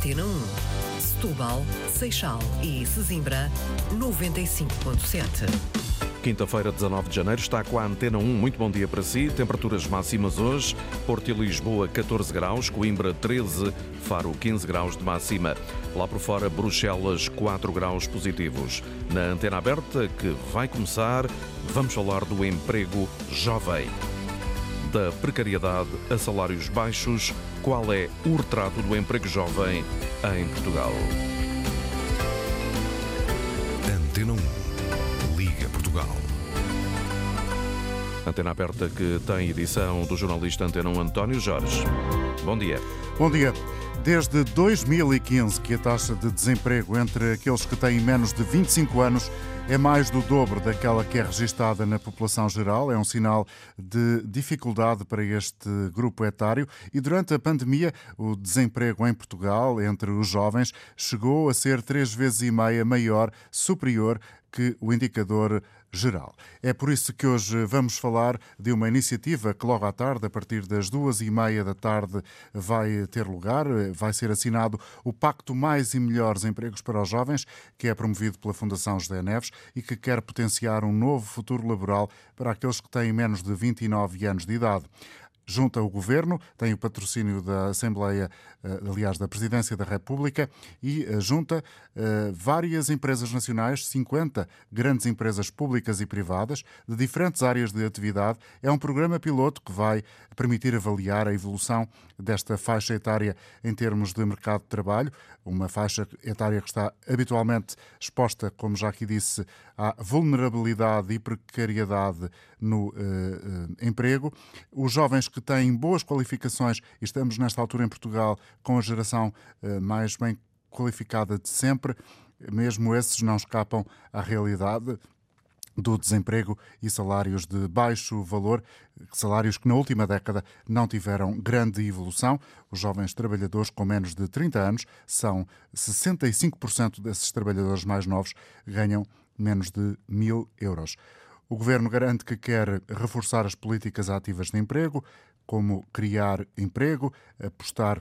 Antena 1. Setúbal, Seixal e Sesimbra, 95.7. Quinta-feira, 19 de janeiro, está com a Antena 1. Muito bom dia para si. Temperaturas máximas hoje: Porto e Lisboa, 14 graus, Coimbra, 13, Faro, 15 graus de máxima. Lá por fora, Bruxelas, 4 graus positivos. Na antena aberta, que vai começar, vamos falar do emprego jovem. Da precariedade a salários baixos, qual é o retrato do emprego jovem em Portugal? Antena 1. Liga Portugal. Antena aberta que tem edição do jornalista Antena 1 António Jorge. Bom dia. Bom dia. Desde 2015 que a taxa de desemprego entre aqueles que têm menos de 25 anos é mais do dobro daquela que é registada na população geral. É um sinal de dificuldade para este grupo etário. E durante a pandemia, o desemprego em Portugal entre os jovens chegou a ser três vezes e meia maior, superior que o indicador geral. É por isso que hoje vamos falar de uma iniciativa que logo à tarde, a partir das duas e meia da tarde, vai ter lugar. Vai ser assinado o Pacto Mais e Melhores Empregos para os Jovens, que é promovido pela Fundação José Neves e que quer potenciar um novo futuro laboral para aqueles que têm menos de 29 anos de idade junta o governo, tem o patrocínio da Assembleia, eh, aliás, da Presidência da República, e eh, junta eh, várias empresas nacionais, 50 grandes empresas públicas e privadas, de diferentes áreas de atividade. É um programa piloto que vai permitir avaliar a evolução desta faixa etária em termos de mercado de trabalho, uma faixa etária que está habitualmente exposta, como já aqui disse, à vulnerabilidade e precariedade no uh, emprego. Os jovens que têm boas qualificações, e estamos nesta altura em Portugal com a geração uh, mais bem qualificada de sempre, mesmo esses não escapam à realidade do desemprego e salários de baixo valor, salários que na última década não tiveram grande evolução. Os jovens trabalhadores com menos de 30 anos são 65% desses trabalhadores mais novos ganham menos de mil euros. O governo garante que quer reforçar as políticas ativas de emprego, como criar emprego, apostar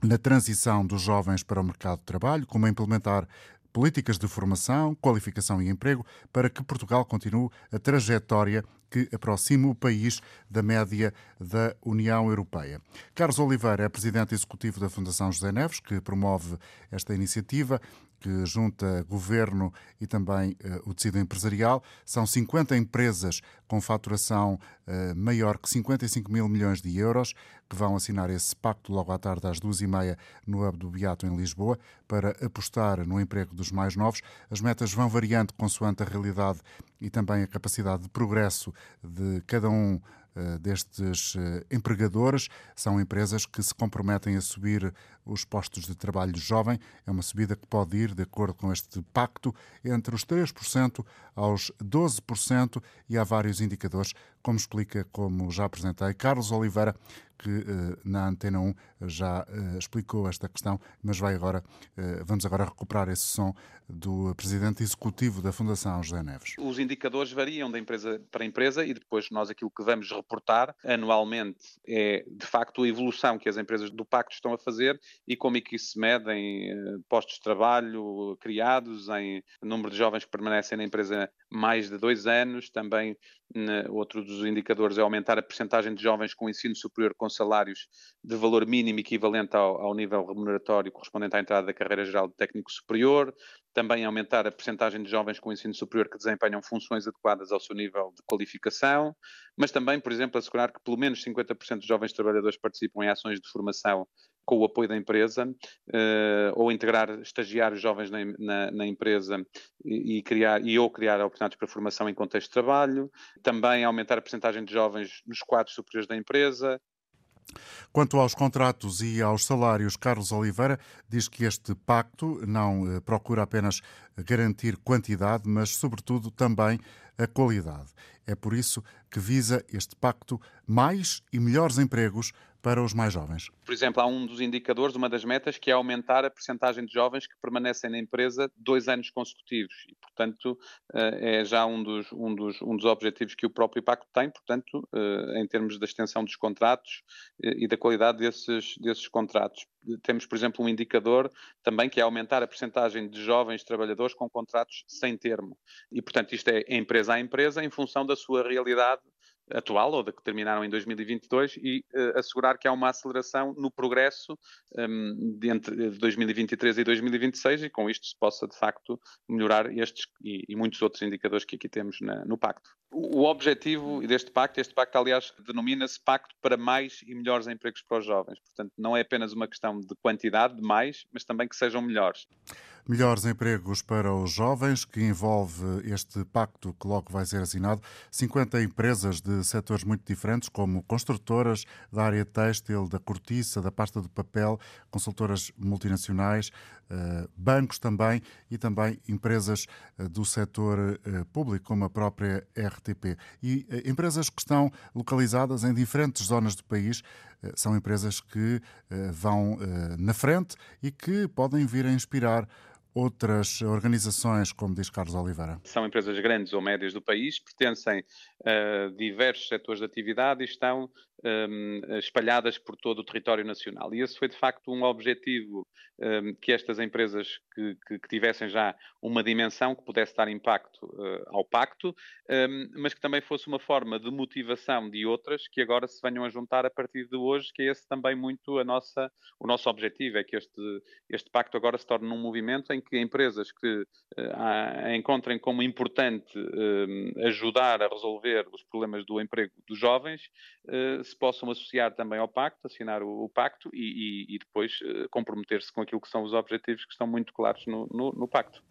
na transição dos jovens para o mercado de trabalho, como implementar políticas de formação, qualificação e emprego para que Portugal continue a trajetória que aproxime o país da média da União Europeia. Carlos Oliveira é presidente executivo da Fundação José Neves, que promove esta iniciativa que junta governo e também uh, o tecido empresarial. São 50 empresas com faturação uh, maior que 55 mil milhões de euros que vão assinar esse pacto logo à tarde às duas e meia no Hub do Beato em Lisboa para apostar no emprego dos mais novos. As metas vão variando consoante a realidade e também a capacidade de progresso de cada um eh, destes empregadores. São empresas que se comprometem a subir os postos de trabalho jovem. É uma subida que pode ir, de acordo com este pacto, entre os 3% aos 12% e há vários indicadores, como explica, como já apresentei, Carlos Oliveira, que eh, na Antena 1 já explicou esta questão, mas vai agora, vamos agora recuperar esse som do presidente executivo da Fundação José Neves. Os indicadores variam de empresa para empresa e depois nós aquilo que vamos reportar anualmente é de facto a evolução que as empresas do Pacto estão a fazer e como é que isso se mede em eh, postos de trabalho criados, em número de jovens que permanecem na empresa mais de dois anos, também outro dos indicadores é aumentar a percentagem de jovens com ensino superior com salários de valor mínimo equivalente ao, ao nível remuneratório correspondente à entrada da carreira geral de técnico superior, também aumentar a percentagem de jovens com ensino superior que desempenham funções adequadas ao seu nível de qualificação, mas também, por exemplo, assegurar que pelo menos 50% dos jovens trabalhadores participam em ações de formação com o apoio da empresa, uh, ou integrar estagiários jovens na, na, na empresa e, e, criar, e ou criar oportunidades para formação em contexto de trabalho, também aumentar a percentagem de jovens nos quadros superiores da empresa, Quanto aos contratos e aos salários, Carlos Oliveira diz que este pacto não eh, procura apenas garantir quantidade, mas, sobretudo, também a qualidade. É por isso que visa este pacto mais e melhores empregos para os mais jovens? Por exemplo, há um dos indicadores, uma das metas, que é aumentar a percentagem de jovens que permanecem na empresa dois anos consecutivos. E, portanto, eh, é já um dos, um dos, um dos objetivos que o próprio Pacto tem, portanto, eh, em termos da extensão dos contratos eh, e da qualidade desses, desses contratos. Temos, por exemplo, um indicador também que é aumentar a percentagem de jovens trabalhadores com contratos sem termo. E, portanto, isto é empresa a empresa em função da sua realidade atual ou da que terminaram em 2022 e uh, assegurar que há uma aceleração no progresso um, ehm, de entre 2023 e 2026 e com isto se possa de facto melhorar estes e, e muitos outros indicadores que aqui temos na, no pacto. O, o objetivo deste pacto, este pacto aliás denomina-se Pacto para mais e melhores empregos para os jovens, portanto não é apenas uma questão de quantidade de mais, mas também que sejam melhores. Melhores empregos para os jovens, que envolve este pacto que logo vai ser assinado. 50 empresas de setores muito diferentes, como construtoras da área têxtil, da cortiça, da pasta de papel, consultoras multinacionais, eh, bancos também e também empresas eh, do setor eh, público, como a própria RTP. E empresas que estão localizadas em diferentes zonas do país. São empresas que vão na frente e que podem vir a inspirar outras organizações, como diz Carlos Oliveira? São empresas grandes ou médias do país, pertencem a diversos setores de atividade e estão um, espalhadas por todo o território nacional. E esse foi, de facto, um objetivo um, que estas empresas que, que, que, tivessem já uma dimensão que pudesse dar impacto uh, ao pacto, um, mas que também fosse uma forma de motivação de outras que agora se venham a juntar a partir de hoje, que é esse também muito a nossa, o nosso objetivo, é que este, este pacto agora se torne um movimento em que empresas que uh, encontrem como importante ajudar a resolver os problemas do emprego dos jovens, uh, se possam associar também ao pacto, assinar o, o pacto e, e, e depois comprometer-se com aquilo que são os objetivos que estão muito claros no, no, no, pacto.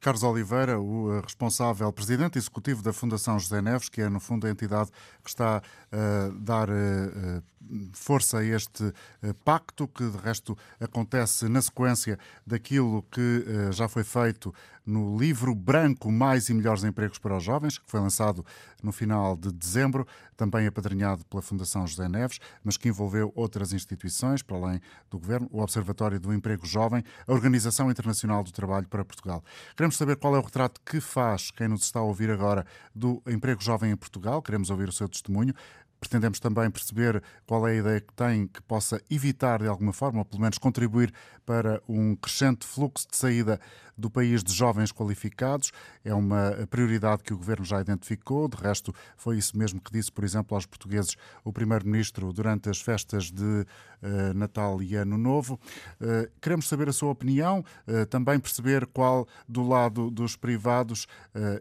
Carlos Oliveira, o eh, responsável, presidente executivo da Fundação José Neves, que é no fundo a entidade que está a uh, dar uh, força a este pacto, que de resto acontece na sequência daquilo que já foi feito no livro Branco Mais e Melhores Empregos para os Jovens, que foi lançado no final de dezembro, também apadrinhado pela Fundação José Neves, mas que envolveu outras instituições, para além do Governo, o Observatório do Emprego Jovem, a Organização Internacional do Trabalho para Portugal. Queremos saber qual é o retrato que faz quem nos está a ouvir agora do emprego jovem em Portugal, queremos ouvir o seu testemunho. Pretendemos também perceber qual é a ideia que tem que possa evitar, de alguma forma, ou pelo menos contribuir para um crescente fluxo de saída do país de jovens qualificados. É uma prioridade que o governo já identificou. De resto, foi isso mesmo que disse, por exemplo, aos portugueses o primeiro-ministro durante as festas de uh, Natal e Ano Novo. Uh, queremos saber a sua opinião, uh, também perceber qual, do lado dos privados,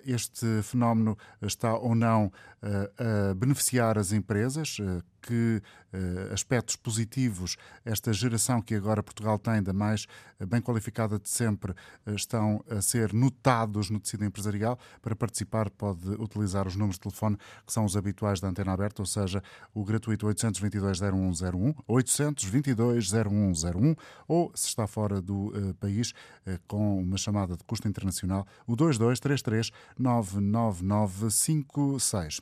este fenómeno está ou não a beneficiar as empresas empresas eh, que uh, aspectos positivos esta geração que agora Portugal tem, da mais eh, bem qualificada de sempre, uh, estão a ser notados no tecido empresarial. Para participar, pode utilizar os números de telefone que são os habituais da antena aberta, ou seja, o gratuito 822-0101, 822-0101, ou, se está fora do uh, país, com uma chamada de custo internacional, o 2233-99956.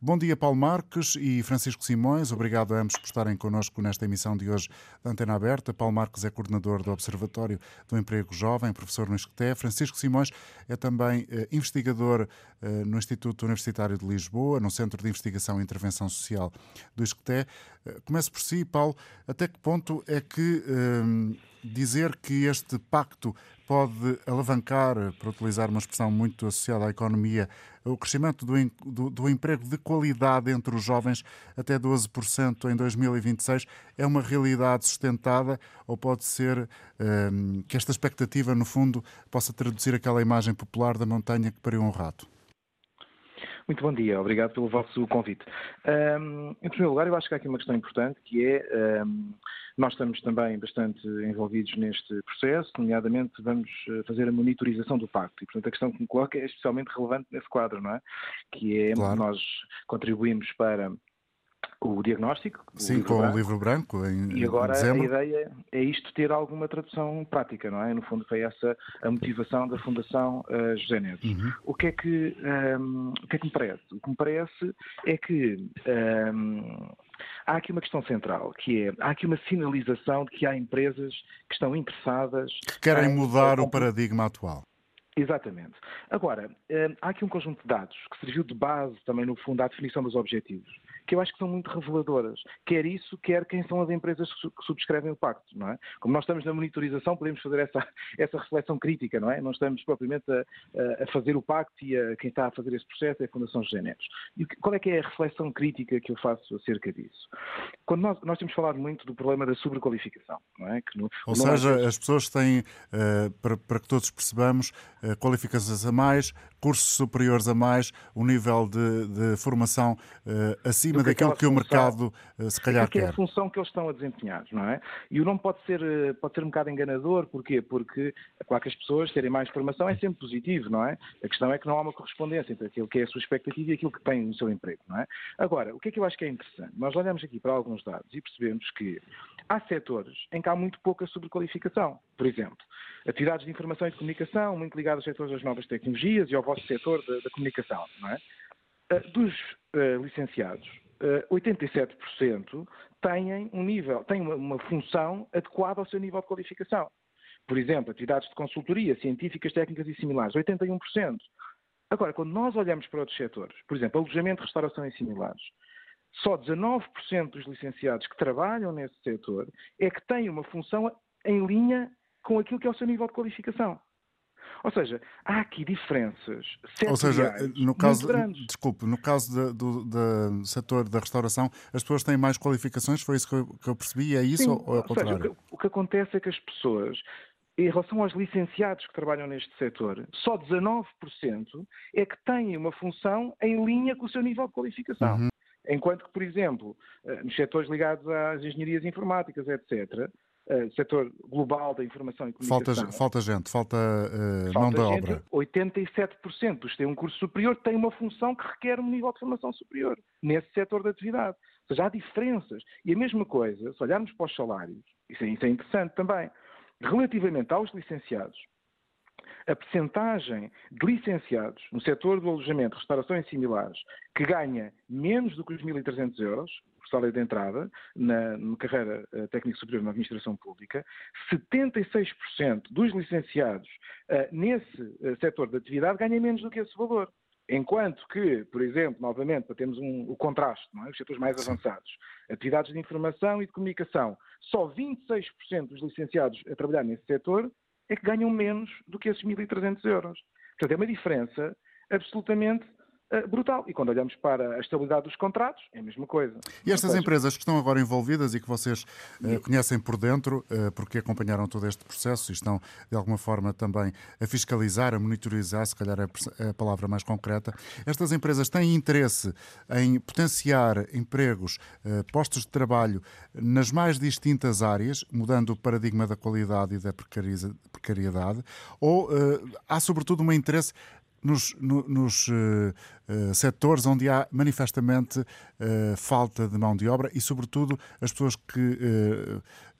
Bom dia, Paulo Marques e Francisco Simões. Obrigado a ambos por estarem connosco nesta emissão de hoje da Antena Aberta. Paulo Marques é coordenador do Observatório do Emprego Jovem, professor no ISCTE. Francisco Simões é também eh, investigador eh, no Instituto Universitário de Lisboa, no Centro de Investigação e Intervenção Social do ISCTE. Eh, começo por si, Paulo. Até que ponto é que dizer que este pacto pode alavancar, para utilizar uma expressão muito associada à economia, o crescimento do, do, do, emprego de qualidade entre os jovens até 12% em 2026 é uma realidade sustentada ou pode ser um, que esta expectativa, no fundo, possa traduzir aquela imagem popular da montanha que pariu um rato? Muito bom dia, obrigado pelo vosso convite. Um, em primeiro lugar, eu acho que há aqui uma questão importante que é um, nós estamos também bastante envolvidos neste processo, nomeadamente vamos eh, fazer a monitorização do pacto e, portanto, a questão que me coloca é especialmente relevante nesse quadro, não é? Que é claro. nós contribuímos para o diagnóstico. Sim, o com branco. o livro branco em E agora a ideia é isto ter alguma tradução prática, não é? No fundo foi essa a motivação da Fundação uh, José Neves. Uhum. O que é que um, o que é que me parece? O que me parece é que um, há aqui uma questão central, que é há aqui uma sinalização de que há empresas que estão interessadas Que querem em- mudar em- o paradigma atual. Exatamente. Agora, hum, há aqui um conjunto de dados que serviu de base também, no fundo, à definição dos objetivos, que eu acho que são muito reveladoras. Quer isso, quer quem são as empresas que su- que subscrevem o pacto, não é? Como nós estamos na monitorização, podemos fazer essa, essa reflexão crítica, não é? Não estamos propriamente a, a- fazer o pacto e a, quem está a fazer esse processo é a Fundação José Neves. E qual é que é a reflexão crítica que eu faço acerca disso? Quando nós, nós temos falado muito do problema da sobrequalificação, não é? Que no- Ou seja, as pessoas têm, eh, para, para que todos percebamos, eh, qualificações a mais, cursos superiores a mais, um nível de, de formação eh, acima Do que daquilo que o mercado eh, se calhar Porque é a quer. função que eles estão a desempenhar, não é? E o nome pode ser, eh, pode ser um bocado enganador, porquê? Porque, claro que as pessoas terem mais formação é sempre positivo, não é? A questão é que não há uma correspondência entre aquilo que é a sua expectativa e aquilo que tem no seu emprego, não é? Agora, o que é que eu acho que é interessante? Nós olhamos aqui para alguns dados e percebemos que há setores em que há muito pouca sobrequalificação. Por exemplo, atividades de informação e de comunicação, muito ligadas aos setores das novas tecnologias e ao vosso setor da, da comunicação, não é? Uh, dos uh, licenciados, 87% têm um nível, têm uma, uma função adequada ao seu nível de qualificação. Por exemplo, atividades de consultoria, científicas, técnicas e similares, 81%. Agora, quando nós olhamos para outros setores, por exemplo, alojamento, restauração e similares, só 19% dos licenciados que trabalham nesse setor é que têm uma função em linha com aquilo que é o seu nível de qualificação. Ou seja, há aqui diferenças Ou seja, setoriais no caso, desculpe, no caso da- do, do setor da restauração, as pessoas têm mais qualificações, foi isso que eu, que eu percebi, é isso Sim, ou é ao ou seja, contrário? o, que, o que acontece é que as pessoas, em relação aos licenciados que trabalham neste setor, só 19% é que têm uma função em linha com o seu nível de qualificação. Uhum. Enquanto que, por exemplo, eh, nos setores ligados às engenharias informáticas, etc., eh, setor global da informação e Falta, comunicação, falta gente, falta, mão falta de gente, obra. 87% dos que têm um curso superior têm uma função que requer um nível de formação superior nesse setor de atividade. Ou seja, há diferenças. E a mesma coisa, se olharmos para os salários, isso é, isso é interessante também, relativamente aos licenciados, a percentagem de licenciados no setor do alojamento, restauração e similares que ganha menos do que os 1.300 euros, salário de entrada, na, na carreira eh, técnica superior na administração pública, 76% dos licenciados eh, nesse eh, setor de atividade ganha menos do que esse valor. Enquanto que, por exemplo, novamente, para termos um, o contraste, é? os setores mais avançados, atividades de informação e de comunicação, só 26% dos licenciados a trabalhar nesse setor é que ganham menos do que esses 1.300 euros. Portanto, é uma diferença absolutamente brutal. E quando olhamos para a estabilidade dos contratos, é a mesma coisa. E estas seja, empresas que estão agora envolvidas e que vocês eh, conhecem por dentro, eh, porque acompanharam todo este processo e estão, de alguma forma, também a fiscalizar, a monitorizar, se calhar é a palavra mais concreta, estas empresas têm interesse em potenciar empregos, eh, postos de trabalho nas mais distintas áreas, mudando o paradigma da qualidade e da precariedade, ou eh, há, sobretudo, um interesse nos, no- nos, eh, eh, setores onde há manifestamente eh, falta de mão de obra e, sobretudo, as pessoas que,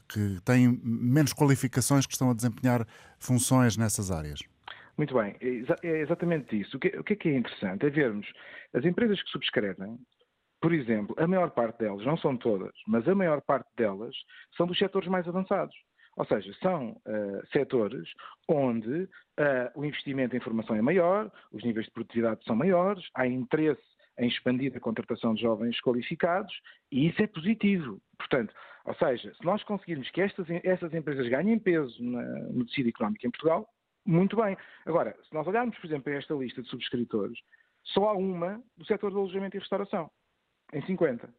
que têm menos qualificações que estão a desempenhar funções nessas áreas. Muito bem, é é exatamente isso. O que, o que é que é interessante? É vermos as empresas que subscrevem, por exemplo, a maior parte delas, não são todas, mas a maior parte delas são dos setores mais avançados. Ou seja, são eh, setores onde eh, o investimento em formação é maior, os níveis de produtividade são maiores, há interesse em expandir a contratação de jovens qualificados e isso é positivo. Portanto, ou seja, se nós conseguirmos que estas, essas empresas ganhem peso na- no tecido económico em Portugal, muito bem. Agora, se nós olharmos, por exemplo, para esta lista de subscritores, só há uma do setor do alojamento e restauração, em 50.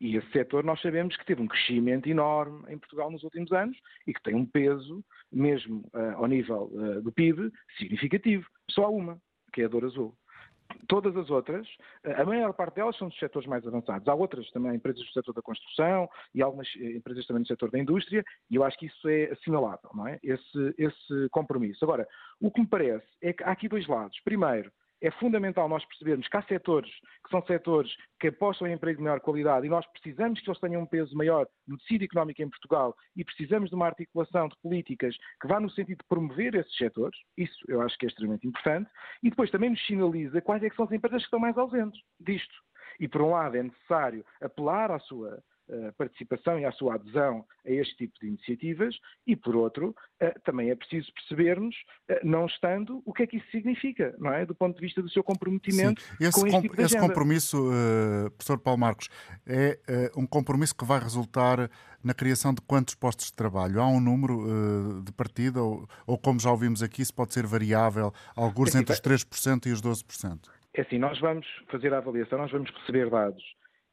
E esse setor nós sabemos que teve um crescimento enorme em Portugal nos últimos anos e que tem um peso, mesmo ah, ao nível ah, do PIB, significativo. Só há uma, que é a Dor Azul. Todas as outras, a maior parte delas são dos setores mais avançados. Há outras também, empresas do setor da construção e algumas eh, empresas também do setor da indústria, e eu acho que isso é assinalável, não é? Esse, esse compromisso. Agora, o que me parece é que há aqui dois lados. Primeiro, é fundamental nós percebermos que há setores que são setores que apostam em emprego de maior qualidade e nós precisamos que eles tenham um peso maior no tecido económico em Portugal e precisamos de uma articulação de políticas que vá no sentido de promover esses setores. Isso eu acho que é extremamente importante. E depois também nos sinaliza quais é são as empresas que estão mais ausentes disto. E por um lado é necessário apelar à sua participação e à sua adesão a este tipo de iniciativas e, por outro, eh, também é preciso percebermos, eh, não estando, o que é que isso significa, não é? Do ponto de vista do seu comprometimento Sim. Esse, com este tipo de esse compromisso, uh, professor Paulo Marcos, é uh, um compromisso que vai resultar na criação de quantos postos de trabalho? Há um número uh, de partida ou, ou, como já ouvimos aqui, isso pode ser variável, alguns é entre os 3% e os 12%? É assim, nós vamos fazer a avaliação, nós vamos receber dados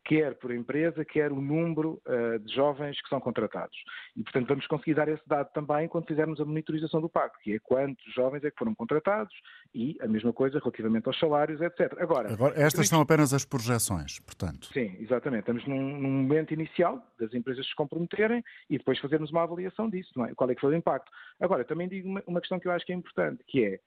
quer por empresa, quer o número uh, de jovens que são contratados. E, portanto, vamos conseguir dar esse dado também quando fizermos a monitorização do PAC, que é quantos jovens é que foram contratados e a mesma coisa relativamente aos salários, etc. Agora, Agora estas são apenas as projeções, portanto. Sim, exatamente. Estamos num, num, momento inicial das empresas se comprometerem e depois fazermos uma avaliação disso, não é? Qual é que foi o impacto. Agora, também digo uma, uma questão que eu acho que é importante, que é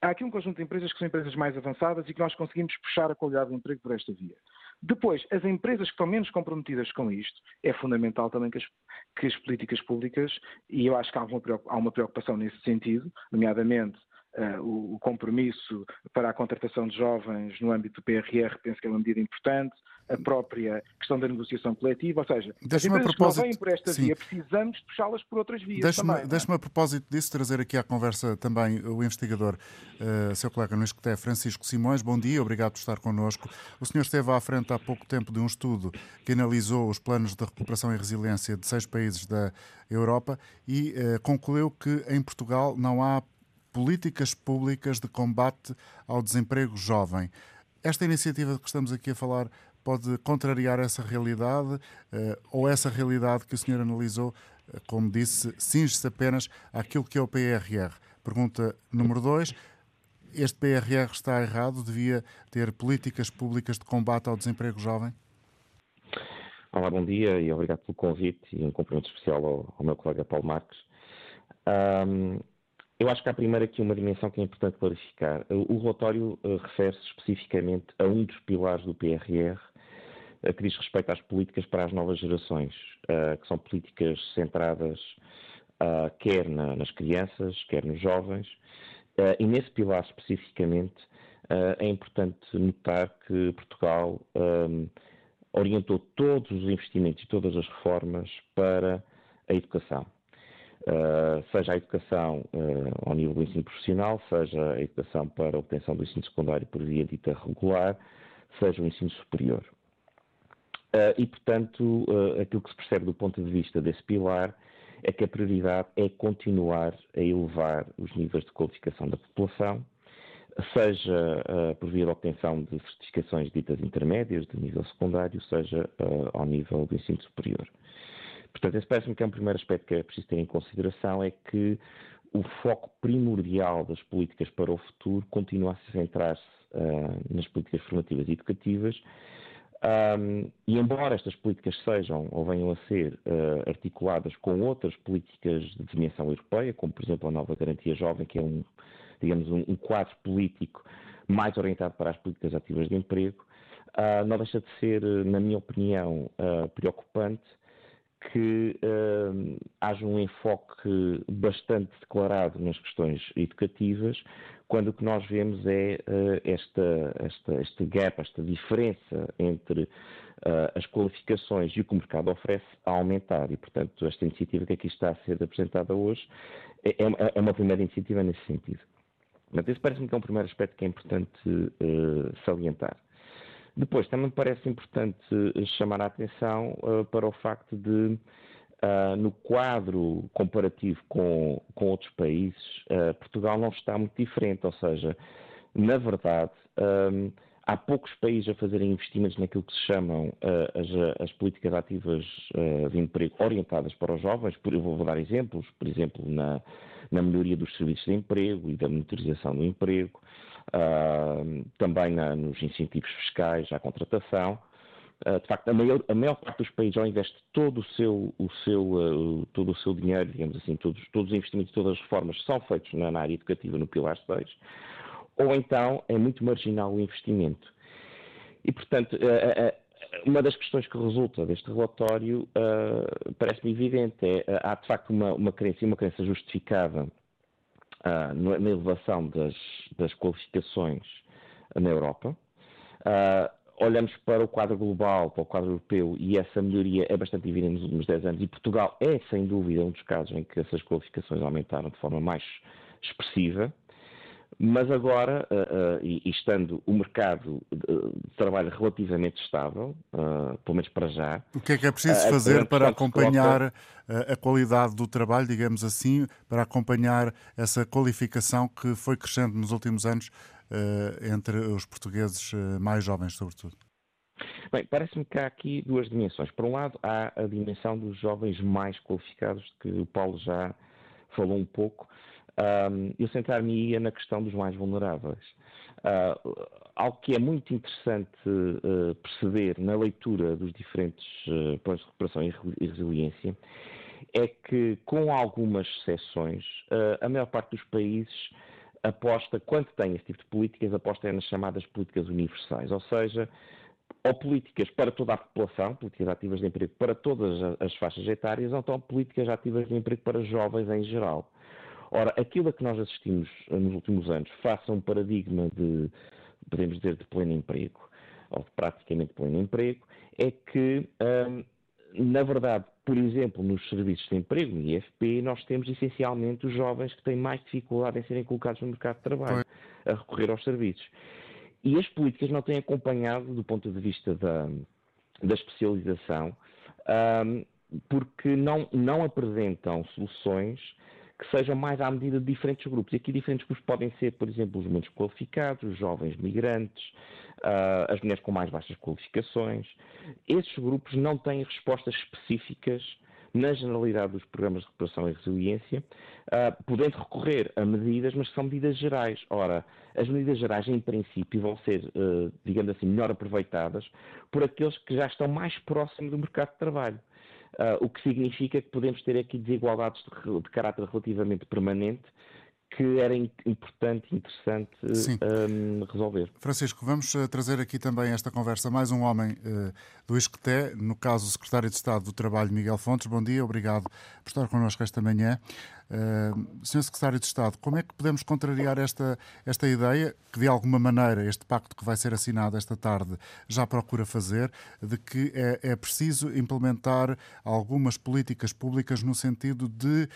há aqui um conjunto de empresas que são empresas mais avançadas e que nós conseguimos puxar a qualidade do emprego por esta via. Depois, as empresas que estão menos comprometidas com isto, é fundamental também que as, que as políticas públicas, e eu acho que há uma, há uma preocupação nesse sentido, nomeadamente o, o, compromisso para a contratação de jovens no âmbito do PRR, penso que é uma medida importante, a própria questão da negociação coletiva, ou seja, as empresas propósito... que não vêm por esta Sim. via, precisamos puxá-las por outras vias Deixe-me também. É? Deixe-me a propósito disso trazer aqui à conversa também o investigador, uh, seu colega no Escoté, Francisco Simões. Bom dia, obrigado por estar connosco. O senhor esteve à frente há pouco tempo de um estudo que analisou os planos de recuperação e resiliência de seis países da Europa e uh, concluiu que em Portugal não há políticas públicas de combate ao desemprego jovem. Esta iniciativa de que estamos aqui a falar pode contrariar essa realidade eh, ou essa realidade que o senhor analisou, eh, como disse, cinge-se apenas àquilo que é o PRR? Pergunta número dois. Este PRR está errado? Devia ter políticas públicas de combate ao desemprego jovem? Olá, bom dia e obrigado pelo convite e um cumprimento especial ao, ao meu colega Paulo Marques. Um, eu acho que há primeiro aqui uma dimensão que é importante clarificar. O relatório uh, refere-se especificamente a um dos pilares do PRR, uh, que diz respeito às políticas para as novas gerações, uh, que são políticas centradas quer na, nas crianças, quer nos jovens. e nesse pilar especificamente é importante notar que Portugal orientou todos os investimentos e todas as reformas para a educação. Uh, seja a educação uh, ao nível do ensino profissional, seja a educação para a obtenção do ensino secundário por via dita regular, seja o ensino superior. Uh, e, portanto, aquilo que se percebe do ponto de vista desse pilar é que a prioridade é continuar a elevar os níveis de qualificação da população, seja por via da obtenção de certificações ditas intermédias de nível secundário, seja ao nível do ensino superior. Portanto, esse parece-me que é um primeiro aspecto que é preciso ter em consideração, é que o foco primordial das políticas para o futuro continua a se centrar-se uh, nas políticas formativas e educativas, um, e embora estas políticas sejam ou venham a ser uh, articuladas com outras políticas de dimensão europeia, como por exemplo a nova Garantia Jovem, que é um, digamos, um, um quadro político mais orientado para as políticas ativas de emprego, uh, não deixa de ser, na minha opinião, uh, preocupante que uh, haja um enfoque bastante declarado nas questões educativas, quando o que nós vemos é uh, esta, esta, este gap, esta diferença entre uh, as qualificações e o que o mercado oferece a aumentar. E, portanto, esta iniciativa que aqui está a ser apresentada hoje é, é, é uma primeira iniciativa nesse sentido. Mas esse parece-me que é um primeiro aspecto que é importante salientar. Depois, também me parece importante eh, chamar a atenção uh, para o facto de, uh, no quadro comparativo com, com outros países, uh, Portugal não está muito diferente, ou seja, na verdade, um, há poucos países a fazerem investimentos naquilo que se chamam as, as, políticas ativas de emprego orientadas para os jovens. Eu vou, dar exemplos, por exemplo, na, na melhoria dos serviços de emprego e da monitorização do emprego também na, nos incentivos fiscais à contratação. Uh, de facto, a maior, a maior, parte dos países já investe todo o seu, o seu, uh, todo o seu dinheiro, digamos assim, todos, todos os investimentos, todas as reformas são feitos na, na área educativa no Pilar 6. ou então é muito marginal o investimento. E, portanto, uh, uma das questões que resulta deste relatório parece-me evidente. É, há, de facto, uma, uma crença, uma crença justificada uh, na elevação das, das qualificações na Europa. Uh, olhamos para o quadro global, para o quadro europeu, e essa melhoria é bastante evidente nos últimos 10 anos, e Portugal é, sem dúvida, um dos casos em que essas qualificações aumentaram de forma mais expressiva. Mas agora, uh, uh, e, e, estando o mercado de, trabalho relativamente estável, uh, pelo menos para já. O que é que é preciso fazer para acompanhar coloca... a qualidade do trabalho, digamos assim, para acompanhar essa qualificação que foi crescendo nos últimos anos entre os portugueses mais jovens, sobretudo? Bem, parece-me que há aqui duas dimensões. Por um lado, há a dimensão dos jovens mais qualificados, que o Paulo já falou um pouco. Um, eu centrar-me-ia na questão dos mais vulneráveis. Uh, algo que é muito interessante uh, perceber na leitura dos diferentes uh, planos de recuperação e resiliência é que, com algumas exceções, a maior parte dos países aposta, quando tem esse tipo de políticas, aposta é nas chamadas políticas universais, ou seja, ou políticas para toda a população, políticas ativas de emprego para todas as faixas etárias, ou então políticas ativas de emprego para jovens em geral. Ora, aquilo a que nós assistimos eh, nos últimos anos, face a um paradigma de, podemos dizer, de pleno emprego, ou de praticamente pleno emprego, é que, hum, na verdade, por exemplo, nos serviços de emprego, no IFP, nós temos essencialmente os jovens que têm mais dificuldade em serem colocados no mercado de trabalho, a recorrer aos serviços. E as políticas não têm acompanhado, do ponto de vista da, da especialização, um, porque não, não apresentam soluções que sejam mais à medida de diferentes grupos. E aqui diferentes grupos podem ser, por exemplo, os menos qualificados, os jovens migrantes, uh, as mulheres com mais baixas qualificações. Esses grupos não têm respostas específicas na generalidade dos programas de recuperação e resiliência, uh, podendo recorrer a medidas, mas são medidas gerais. Ora, as medidas gerais, em princípio, vão ser, uh, digamos assim, melhor aproveitadas por aqueles que já estão mais próximos do mercado de trabalho. Uh, o que significa que podemos ter aqui desigualdades de, de caráter relativamente permanente que era importante e interessante um, resolver. Francisco, vamos uh, trazer aqui também esta conversa mais um homem uh, do ISCTE, no caso o Secretário de Estado do Trabalho, Miguel Fontes. Bom dia, obrigado por estar connosco esta manhã. Uh, Sr. Secretário de Estado, como é que podemos contrariar esta, esta ideia, que de alguma maneira este pacto que vai ser assinado esta tarde já procura fazer, de que é, é preciso implementar algumas políticas públicas no sentido de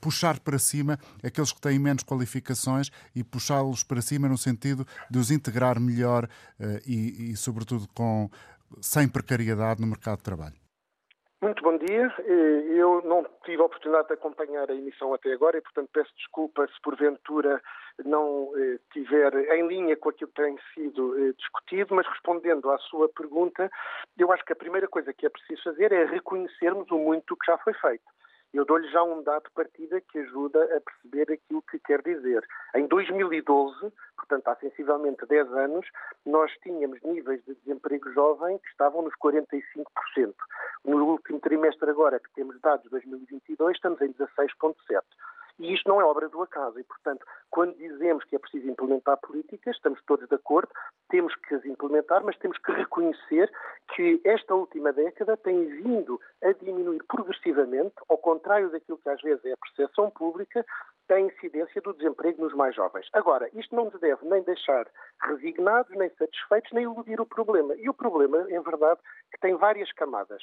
puxar para cima aqueles que têm menos qualificações e puxá-los para cima no sentido de os integrar melhor uh, e, e, sobretudo, com, sem precariedade no mercado de trabalho? Muito bom dia. Eh, eu não tive a oportunidade de acompanhar a emissão até agora e, portanto, peço desculpa se porventura não eh, tiver em linha com aquilo que tem sido eh, discutido, mas respondendo à sua pergunta, eu acho que a primeira coisa que é preciso fazer é reconhecermos o muito que já foi feito. Eu dou-lhe já um dado de partida que ajuda a perceber aquilo que quer dizer. Em 2012, portanto há sensivelmente 10 anos, nós tínhamos níveis de desemprego jovem que estavam nos 45%. No último trimestre agora, que temos dados de 2022, estamos em 16,7%. E isto não é obra do acaso. E, portanto, quando dizemos que é preciso implementar políticas, estamos todos de acordo, temos que as implementar, mas temos que reconhecer que esta última década tem vindo a diminuir progressivamente, ao contrário daquilo que às vezes é a percepção pública, da incidência do desemprego nos mais jovens. Agora, isto não nos deve nem deixar resignados, nem satisfeitos, nem iludir o problema. E o problema, em verdade, que tem várias camadas.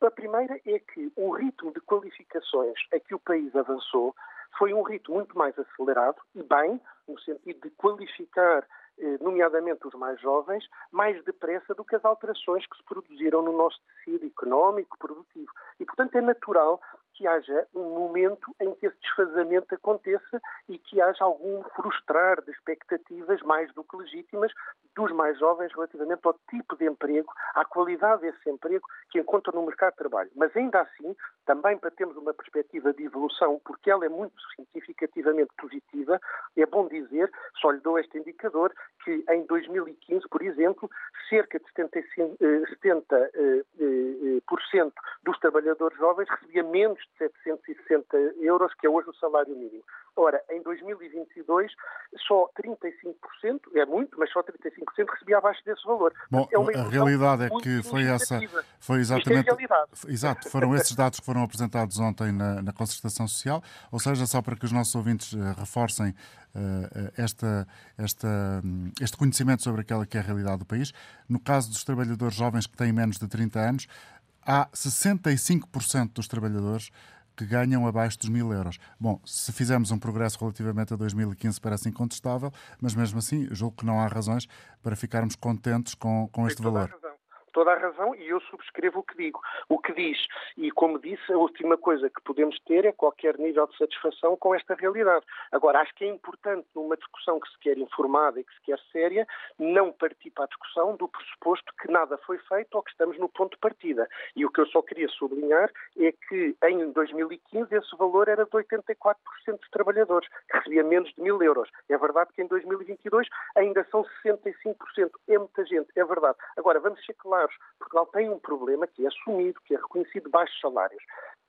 A primeira é que o ritmo de qualificações a que o país avançou foi um ritmo muito mais acelerado e bem, no sentido de qualificar eh, nomeadamente os mais jovens, mais depressa do que as alterações que se produziram no nosso tecido económico, produtivo. E, portanto, é natural que haja um momento em que esse desfazamento aconteça e que haja algum frustrar de expectativas mais do que legítimas dos mais jovens relativamente ao tipo de emprego, à qualidade desse emprego que encontram no mercado de trabalho. Mas ainda assim, também para termos uma perspectiva de evolução, porque ela é muito significativamente positiva, é bom dizer, só lhe dou este indicador, que em 2015, por exemplo, cerca de 75, 70% eh, eh, eh, dos trabalhadores jovens recebia menos de 760 euros, que é hoje o salário mínimo. Ora, em 2022, só 35%, é muito, mas só 35% recebia abaixo desse valor. Bom, é a realidade é que foi essa, foi é exatamente, exato, foram esses dados que foram apresentados ontem na, na concertação social, ou seja, só para que os nossos ouvintes uh, reforcem uh, esta, esta, um, este conhecimento sobre aquela que é a realidade do país. No caso dos trabalhadores jovens que têm menos de 30 anos, há 65% dos trabalhadores que ganham abaixo dos mil euros. Bom, se fizermos um progresso relativamente a 2015 parece incontestável, mas mesmo assim julgo que não há razões para ficarmos contentes com, com este valor toda a razão e eu subscrevo o que digo. O que diz, e como disse, a última coisa que podemos ter é qualquer nível de satisfação com esta realidade. Agora, acho que é importante, numa discussão que se quer informada e que se quer séria, não partir para a discussão do pressuposto que nada foi feito ou que estamos no ponto de partida. E o que eu só queria sublinhar é que em 2015 esse valor era de 84% dos trabalhadores, que recebia menos de mil euros. É verdade que em 2022 ainda são 65%. É muita gente, é verdade. Agora, vamos ser claros Portugal tem um problema que é assumido, que é reconhecido de baixos salários.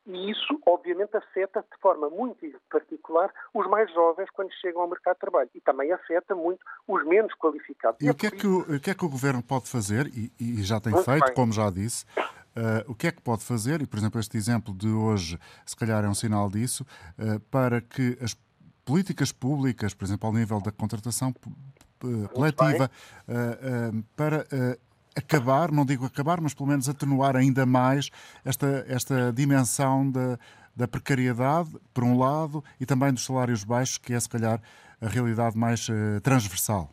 E isso, obviamente, afeta de forma muito particular os mais jovens quando chegam ao mercado de trabalho. E também afeta muito os menos qualificados. E, e o, que é que o, o, que é que o Governo pode fazer, e, e já tem muito feito, bem. como já disse, uh, o que é que pode fazer, e por exemplo este exemplo de hoje se calhar é um sinal disso, uh, para que as políticas públicas, por exemplo, ao nível da contratação coletiva, uh, para acabar, não digo acabar, mas pelo menos atenuar ainda mais esta, esta dimensão da, da precariedade, por um lado, e também dos salários baixos, que é se calhar a realidade mais uh, transversal.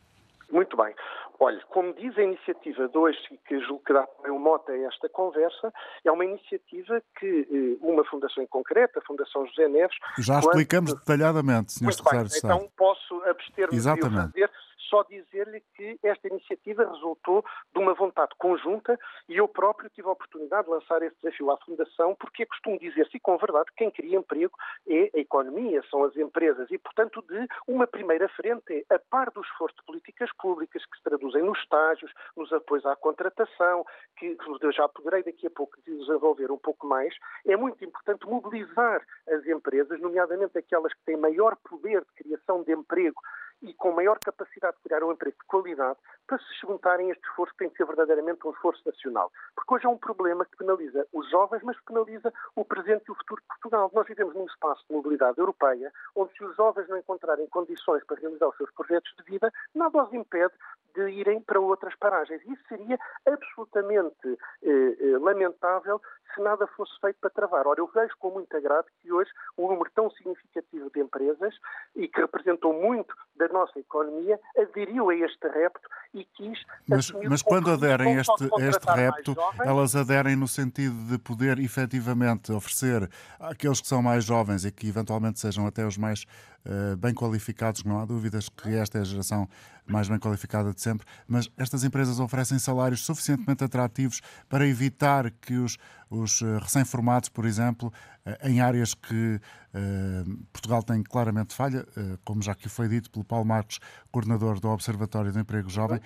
Muito bem. Olha, como diz a iniciativa 2, e que julgo que dá também um mote a esta conversa, é uma iniciativa que eh, uma fundação em concreto, a Fundação José Neves... Já explicamos detalhadamente, Sr. Secretário de Estado. Então posso abster-me de o fazer, só dizer-lhe que esta iniciativa resultou de uma vontade conjunta e eu próprio tive a oportunidade de lançar esse desafio à Fundação, porque é costumo dizer-se, com verdade, quem cria emprego é a economia, são as empresas, e portanto de uma primeira frente é, a par do esforço de políticas públicas que se traduzem nos estágios, nos apoios à contratação, que eu já poderei daqui a pouco desenvolver um pouco mais, é muito importante mobilizar as empresas, nomeadamente aquelas que têm maior poder de criação de emprego e com maior capacidade de criar um emprego de qualidade para se juntarem a este esforço que tem que ser verdadeiramente um esforço nacional. Porque hoje é um problema que penaliza os jovens, mas penaliza o presente e o futuro de Portugal. Nós vivemos num espaço de mobilidade europeia onde se os jovens não encontrarem condições para realizar os seus projetos de vida, nada os impede de irem para outras paragens. Isso seria absolutamente eh, eh, lamentável se nada fosse feito para travar. Ora, eu vejo com muito agrado que hoje um número tão significativo de empresas e que representam muito da nossa economia aderiu a este repto e quis. Mas, mas quando aderem a este, este repto, elas aderem no sentido de poder efetivamente oferecer àqueles que são mais jovens e que eventualmente sejam até os mais uh, bem qualificados, não há dúvidas que esta é a geração mais bem qualificada de sempre, mas estas empresas oferecem salários suficientemente atrativos para evitar que os, os eh, recém-formados, por exemplo, eh, em áreas que uh, Portugal tem claramente falha, como já aqui foi dito pelo Paulo Marcos, coordenador do Observatório do Emprego Jovem,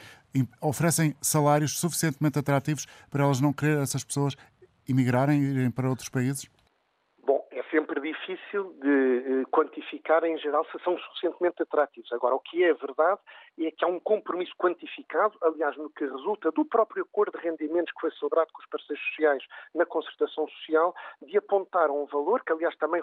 oferecem salários suficientemente atrativos para elas não querer essas pessoas emigrarem e irem para outros países? Difícil de quantificar em geral se são suficientemente atrativos. Agora, o que é verdade é que há um compromisso quantificado, aliás, no que resulta do próprio acordo de rendimentos que foi celebrado com os parceiros sociais na concertação social, de apontar um valor que, aliás, também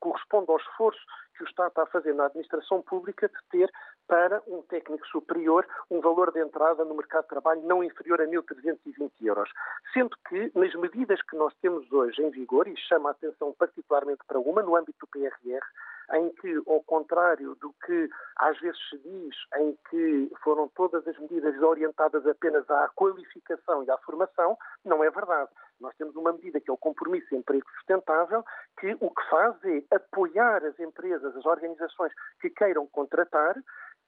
corresponde ao esforço que o Estado está a fazer na administração pública de ter para um técnico superior um valor de entrada no mercado de trabalho não inferior a 1.320 euros. Sendo que, nas medidas que nós temos hoje em vigor, e chama a atenção particularmente para uma, no âmbito do PRR, em que, ao contrário do que às vezes se diz, em que foram todas as medidas orientadas apenas à qualificação e à formação, não é verdade. Nós temos uma medida que é o compromisso emprego sustentável, que o que faz é apoiar as empresas, as organizações que queiram contratar,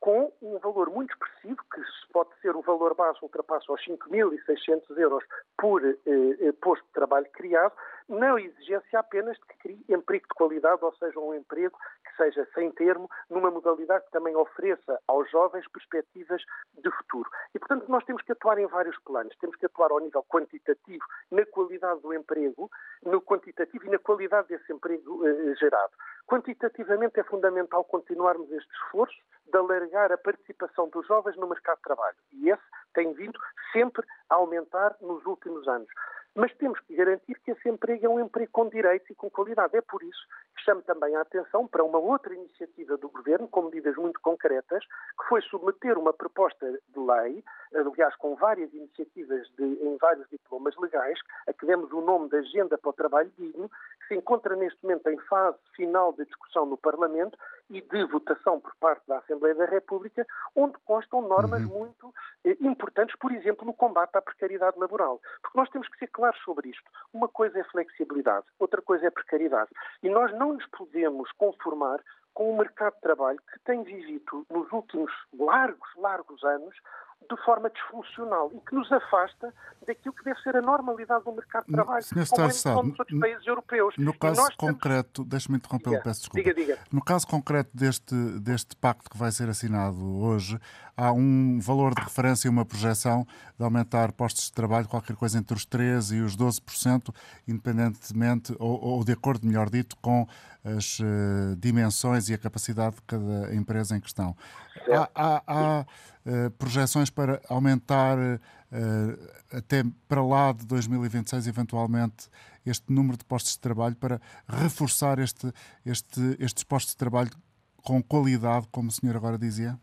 com um valor muito expressivo, que pode ser o valor base ultrapassa os 5.600 euros por eh, eh, posto de trabalho criado, não exigência apenas de que crie emprego de qualidade, ou seja, um emprego que seja sem termo, numa modalidade que também ofereça aos jovens perspectivas de futuro. E, portanto, nós temos que atuar em vários planos. Temos que atuar ao nível quantitativo, na qualidade do emprego, no quantitativo e na qualidade desse emprego eh, gerado. Quantitativamente é fundamental continuarmos este esforço de alargar a participação dos jovens no mercado de trabalho. E esse tem vindo sempre a aumentar nos últimos anos. Mas temos que garantir que esse emprego é um emprego com direitos e com qualidade. É por isso que chamo também a atenção para uma outra iniciativa do Governo, com medidas muito concretas, que foi submeter uma proposta de lei, aliás, com várias iniciativas de, em vários diplomas legais, a que demos o nome de Agenda para o Trabalho Digno, se encontra neste momento em fase final de discussão no Parlamento e de votação por parte da Assembleia da República, onde constam normas uhum. muito eh, importantes, por exemplo, no combate à precariedade laboral. Porque nós temos que ser claros sobre isto. Uma coisa é flexibilidade, outra coisa é precariedade. E nós não nos podemos conformar com o mercado de trabalho que tem vivido nos últimos largos, largos anos de forma disfuncional e que nos afasta daquilo que deve ser a normalidade do mercado de trabalho, Senhor como em todos os outros países europeus. No caso concreto, temos... deixe-me interromper, peço desculpa. Diga, diga. No caso concreto deste, deste pacto que vai ser assinado hoje, há um valor de referência e uma projeção de aumentar postos de trabalho, qualquer coisa entre os 13% e os 12%, independentemente, ou, ou de acordo, melhor dito, com as uh, dimensões e a capacidade de cada empresa em questão. Há, há, há uh, projeções para aumentar uh, até para lá de 2026, eventualmente, este número de postos de trabalho para reforçar este, este, estes postos de trabalho com qualidade, como o senhor agora dizia?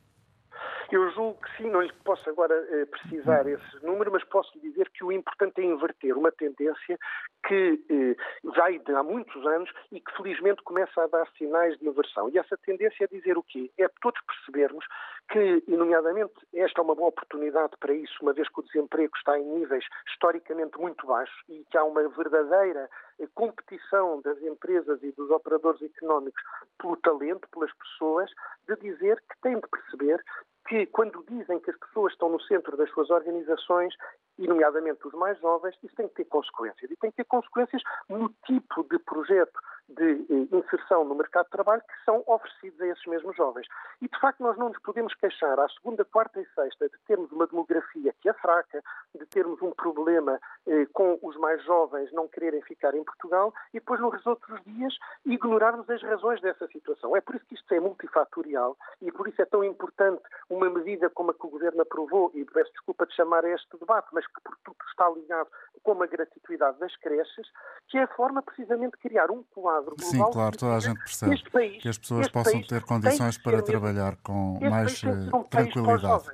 Eu julgo que sim, não lhe posso agora eh, precisar hum. esse número, mas posso lhe dizer que o importante é inverter uma tendência que eh, vai de há muitos anos e que felizmente começa a dar sinais de inversão. E essa tendência é dizer o quê? É todos percebermos que, nomeadamente, esta é uma boa oportunidade para isso, uma vez que o desemprego está em níveis historicamente muito baixos e que há uma verdadeira eh, competição das empresas e dos operadores económicos pelo talento, pelas pessoas, de dizer que têm de perceber que, quando dizem que as pessoas estão no centro das suas organizações, e nomeadamente os mais jovens, isso tem que ter consequências. E tem que ter consequências no tipo de projeto de eh, inserção no mercado de trabalho que são oferecidos a esses mesmos jovens. E, de facto, nós não nos podemos queixar à segunda, quarta e sexta de termos uma demografia que é fraca, de termos um problema eh, com os mais jovens não quererem ficar em Portugal e depois, nos outros dias, ignorarmos as razões dessa situação. É por isso que isto é multifatorial e por isso é tão importante uma medida como a que o Governo aprovou, e peço desculpa de chamar a este debate, mas que por tudo está ligado com a gratuidade das creches, que é a forma precisamente de criar um quadro global. Sim, claro, toda a gente percebe país, que as pessoas possam ter condições para trabalhar com mais um tranquilidade.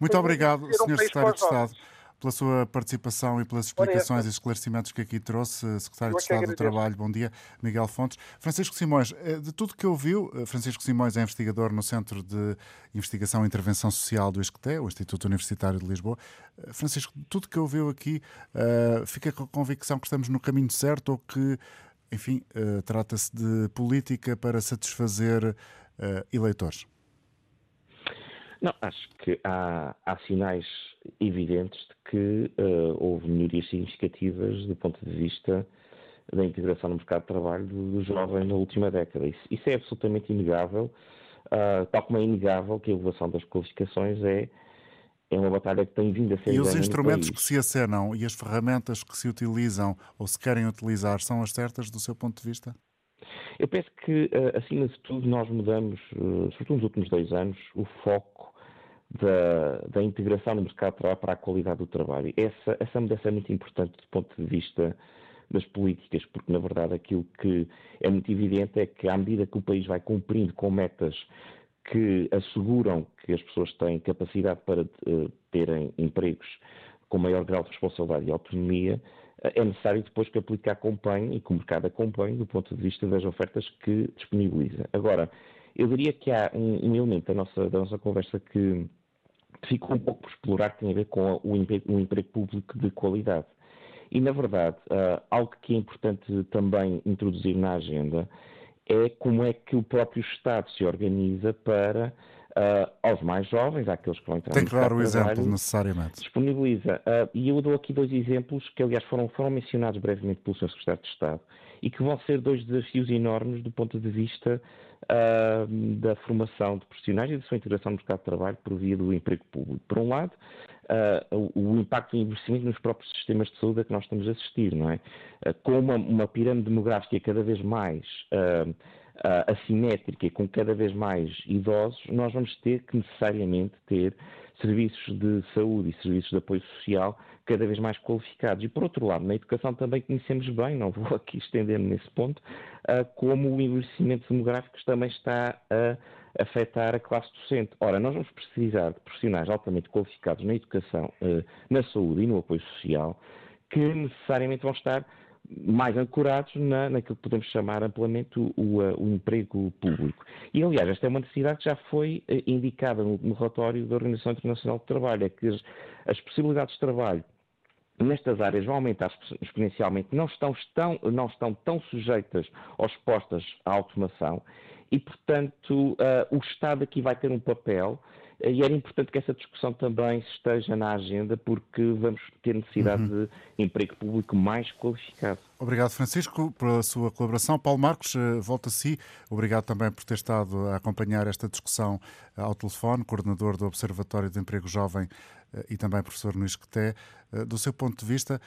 Muito obrigado, Sr. Secretário de Estado pela sua participação e pelas explicações e esclarecimentos que aqui trouxe. Secretário de Estado do Trabalho, bom dia. Miguel Fontes. Francisco Simões, eh, de tudo que ouviu, eh, Francisco Simões é investigador no Centro de Investigação e Intervenção Social do ISCTE, o Instituto Universitário de Lisboa. Eh, Francisco, de tudo que ouviu aqui, fica com a convicção que estamos no caminho certo ou que, enfim, trata-se de política para satisfazer eleitores? Não, acho que há, há sinais evidentes de que uh, houve melhorias significativas do ponto de vista da integração no mercado de trabalho do, jovem na última década. Isso, isso é absolutamente inegável, uh, tal como é inegável que a elevação das qualificações é, é uma batalha que tem vindo a ser. E os instrumentos que se acenam e as ferramentas que se utilizam ou se querem utilizar são as certas do seu ponto de vista? Eu penso que, uh, acima de tudo, nós mudamos, sobretudo nos últimos dois anos, o foco da, da, integração no mercado de trabalho para a qualidade do trabalho. Essa, essa mudança é muito importante do ponto de vista das políticas, porque na verdade aquilo que é muito evidente é que à medida que o país vai cumprindo com metas que asseguram que as pessoas têm capacidade para uh, terem empregos com maior grau de responsabilidade e autonomia, uh, é necessário depois que aplique acompanhe e que o mercado acompanhe do ponto de vista das ofertas que disponibiliza. Agora, eu diria que há um, um elemento da nossa, da nossa conversa que ficou um pouco por explorar que tem a ver com o emprego, um emprego público de qualidade. E, na verdade, uh, algo que é importante também introduzir na agenda é como é que o próprio Estado se organiza para uh, aos mais jovens, àqueles que vão entrar Tem que dar o exemplo necessariamente. Disponibiliza. Uh, e eu dou aqui dois exemplos que, aliás, foram, foram mencionados brevemente pelo Sr. Secretário de Estado e que vão ser dois desafios enormes do ponto de vista uh, da formação de profissionais e da sua integração no mercado de trabalho por via do emprego público. Por um lado, Uh, o, o, impacto do investimento nos próprios sistemas de saúde a que nós estamos a assistir, não é? Uh, com uma, uma, pirâmide demográfica cada vez mais uh, assimétrica e com cada vez mais idosos, nós vamos ter que necessariamente ter serviços de saúde e serviços de apoio social cada vez mais qualificados. E, por outro lado, na educação também conhecemos bem, não vou aqui estender-me nesse ponto, como o envelhecimento demográfico também está a afetar a classe docente. Ora, nós vamos precisar de profissionais altamente qualificados na educação, eh, na saúde e no apoio social, que necessariamente vão estar mais ancorados na, naquilo que podemos chamar amplamente o, o, eh, o, emprego público. E, aliás, esta é uma necessidade que já foi eh, indicada no, no relatório da Organização Internacional do Trabalho, é que as, as possibilidades de trabalho nestas áreas vão aumentar exponencialmente, não estão, estão, não estão tão sujeitas ou expostas à automação e, portanto, uh, o Estado aqui vai ter um papel e era importante que essa discussão também esteja na agenda, porque vamos ter necessidade uhum. de emprego público mais qualificado. Obrigado, Francisco, pela sua colaboração. Paulo Marcos, uh, volta a si. Obrigado também por ter estado a acompanhar esta discussão ao telefone, coordenador do Observatório de Emprego Jovem e também professor no ISCTE. Do seu ponto de vista,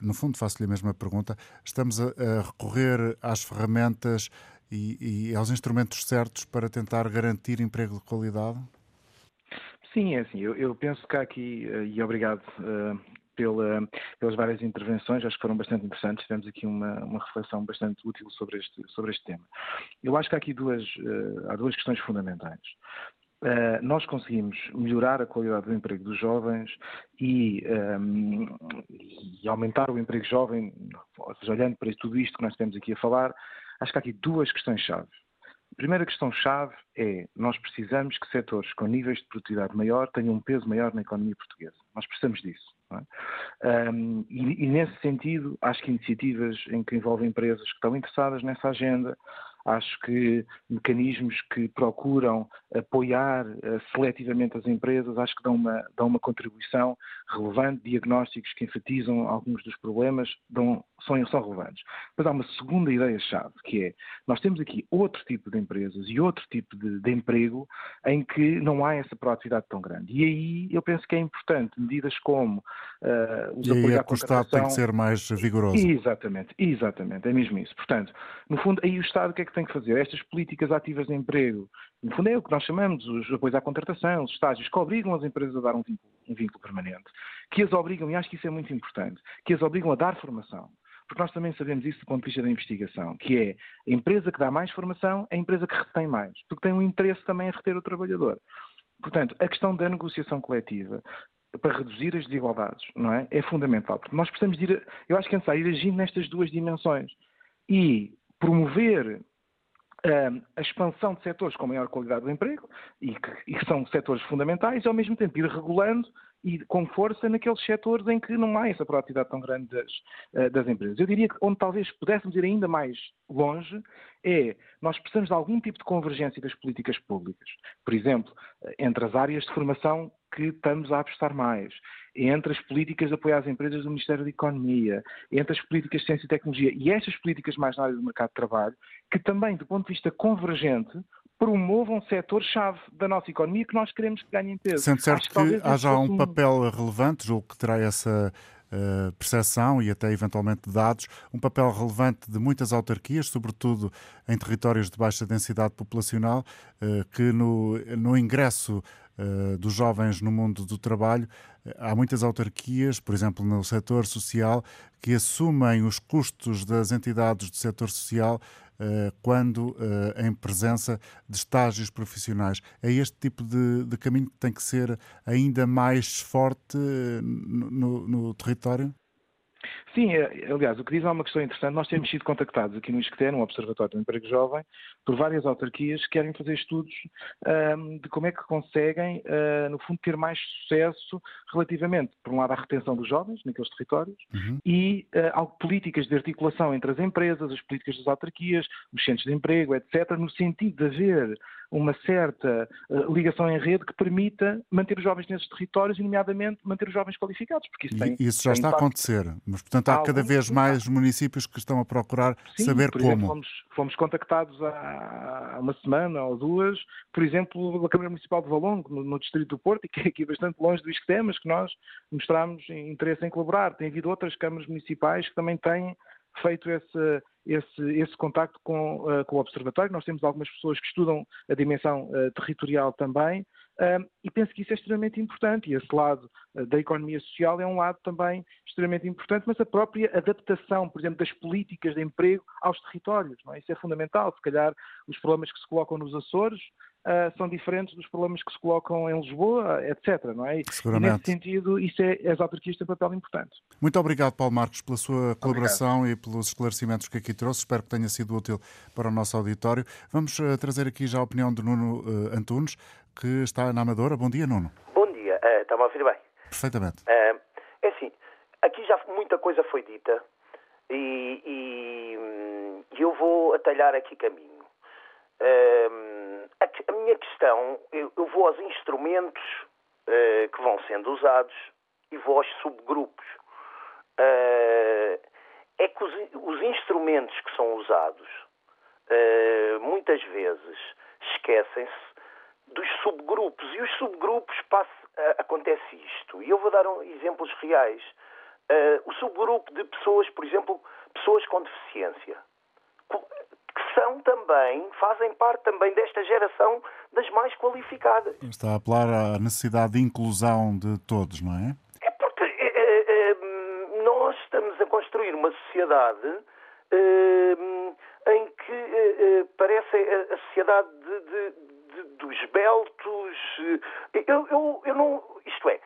no fundo faço-lhe a mesma pergunta, estamos a recorrer às ferramentas e, e aos instrumentos certos para tentar garantir emprego de qualidade? Sim, é assim. Eu, eu penso que há aqui, eh, e obrigado uh, pela, pelas várias intervenções, acho que foram bastante interessantes. Tivemos aqui uma, uma reflexão bastante útil sobre este, sobre este tema. Eu acho que há aqui duas, uh, há duas questões fundamentais. Uh, nós conseguimos melhorar a qualidade do emprego dos jovens e, um, ehm, e aumentar o emprego jovem, ou seja, olhando para tudo isto que nós temos aqui a falar, Acho que há aqui duas questões-chave. A primeira questão-chave é nós precisamos que setores com níveis de produtividade maior tenham um peso maior na economia portuguesa. Nós precisamos disso. É? Um, e, e, nesse sentido, acho que iniciativas em que envolvem empresas que estão interessadas nessa agenda, Acho que mecanismos que procuram apoiar uh, seletivamente as empresas, acho que dão uma, dão uma contribuição relevante, diagnósticos que enfatizam alguns dos problemas dão, são, são relevantes. Mas há uma segunda ideia-chave, que é, nós temos aqui outro tipo de empresas e outro tipo de, de emprego em que não há essa proatividade tão grande. E aí eu penso que é importante medidas como uh, os e aí é que o Estado tem que ser mais vigoroso. Exatamente, exatamente, é mesmo isso. Portanto, no fundo, aí o Estado o que é que tem que fazer? Estas políticas ativas de emprego, no fundo é o que nós chamamos os apoios à contratação, os estágios, que obrigam as empresas a dar um vínculo, um vínculo permanente, que as obrigam, e acho que isso é muito importante, que as obrigam a dar formação. Porque nós também sabemos isso do ponto de vista da investigação, que é a empresa que dá mais formação é a empresa que retém mais, porque tem um interesse também em reter o trabalhador. Portanto, a questão da negociação coletiva para reduzir as desigualdades, não é? É fundamental, porque nós precisamos de ir, eu acho que é necessário ir agindo nestas duas dimensões e promover a expansão de setores com maior qualidade do emprego e que, e que, são setores fundamentais e ao mesmo tempo ir regulando e com força naqueles setores em que não há essa proatividade tão grande das, eh, das empresas. Eu diria que onde talvez pudéssemos ir ainda mais longe é nós precisamos de algum tipo de convergência das políticas públicas. Por exemplo, eh, entre as áreas de formação que estamos a apostar mais, entre as políticas de apoio às empresas do Ministério da Economia, entre as políticas de ciência e tecnologia e estas políticas mais na área do mercado de trabalho, que também, do ponto de vista convergente, promovam setor-chave da nossa economia que nós queremos que ganhem peso. Sendo certo que, que haja um papel relevante, julgo que terá essa uh, percepção e até eventualmente dados, um papel relevante de muitas autarquias, sobretudo em territórios de baixa densidade populacional, uh, que no, no ingresso uh, dos jovens no mundo do trabalho, há muitas autarquias, por exemplo, no setor social, que assumem os custos das entidades do setor social eh, quando eh, em presença de estágios profissionais. É este tipo de, de caminho que tem que ser ainda mais forte eh, no, no território? Sim, é, aliás, o que diz é uma questão interessante. Nós temos sido contactados aqui no ISCTE, no Observatório do Emprego Jovem, por várias autarquias que querem fazer estudos um, de como é que conseguem, uh, no fundo, ter mais sucesso relativamente, por um lado, à retenção dos jovens naqueles territórios uhum. e uh, políticas de articulação entre as empresas, as políticas das autarquias, os centros de emprego, etc., no sentido de haver uma certa uh, ligação em rede que permita manter os jovens nesses territórios e, nomeadamente, manter os jovens qualificados. Porque isso, tem, isso já está impacto. a acontecer, mas, portanto, há, há cada vez mais municípios que estão a procurar Sim, saber por como. Exemplo, fomos, fomos contactados há uma semana ou duas, por exemplo, pela Câmara Municipal de Valongo, no, no Distrito do Porto, e que é aqui bastante longe do Isqueté, mas que nós mostramos interesse em colaborar. Tem havido outras câmaras municipais que também têm feito esse, esse, esse contacto com, uh, com o Observatório. Nós temos algumas pessoas que estudam a dimensão uh, territorial também e penso que isso é extremamente importante. E esse lado da economia social é um lado também extremamente importante, mas a própria adaptação, por exemplo, das políticas de emprego aos territórios. É? Isso é fundamental. Se calhar os problemas que se colocam nos Açores uh, são diferentes dos problemas que se colocam em Lisboa, etc. Não é? Seguramente. E nesse sentido, isso é, as autarquias têm um papel importante. Muito obrigado, Paulo Marcos, pela sua colaboração obrigado. e pelos esclarecimentos que aqui trouxe. Espero que tenha sido útil para o nosso auditório. Vamos uh, trazer aqui já a opinião de Nuno uh, Antunes, que está na Amadora. Bom dia, Nuno. Bom dia. Uh, Está-me a ouvir bem? Perfeitamente. é assim, aqui já muita coisa foi dita e, e, hum, eu vou atalhar aqui caminho. A, a, minha questão, eu, eu, vou aos instrumentos uh, que vão sendo usados e vou aos subgrupos. Uh, é que os, os, instrumentos que são usados uh, muitas vezes esquecem-se dos subgrupos e os subgrupos passa, acontece isto. E eu vou dar um, exemplos reais. o subgrupo de pessoas, por exemplo, pessoas com deficiência são também, fazem parte também desta geração das mais qualificadas. Está a apelar à necessidade de inclusão de todos, não é? É porque é, é nós estamos a construir uma sociedade é, em que é, parece a, sociedade de, de, de, dos beltos. Eu, eu, eu não. Isto é,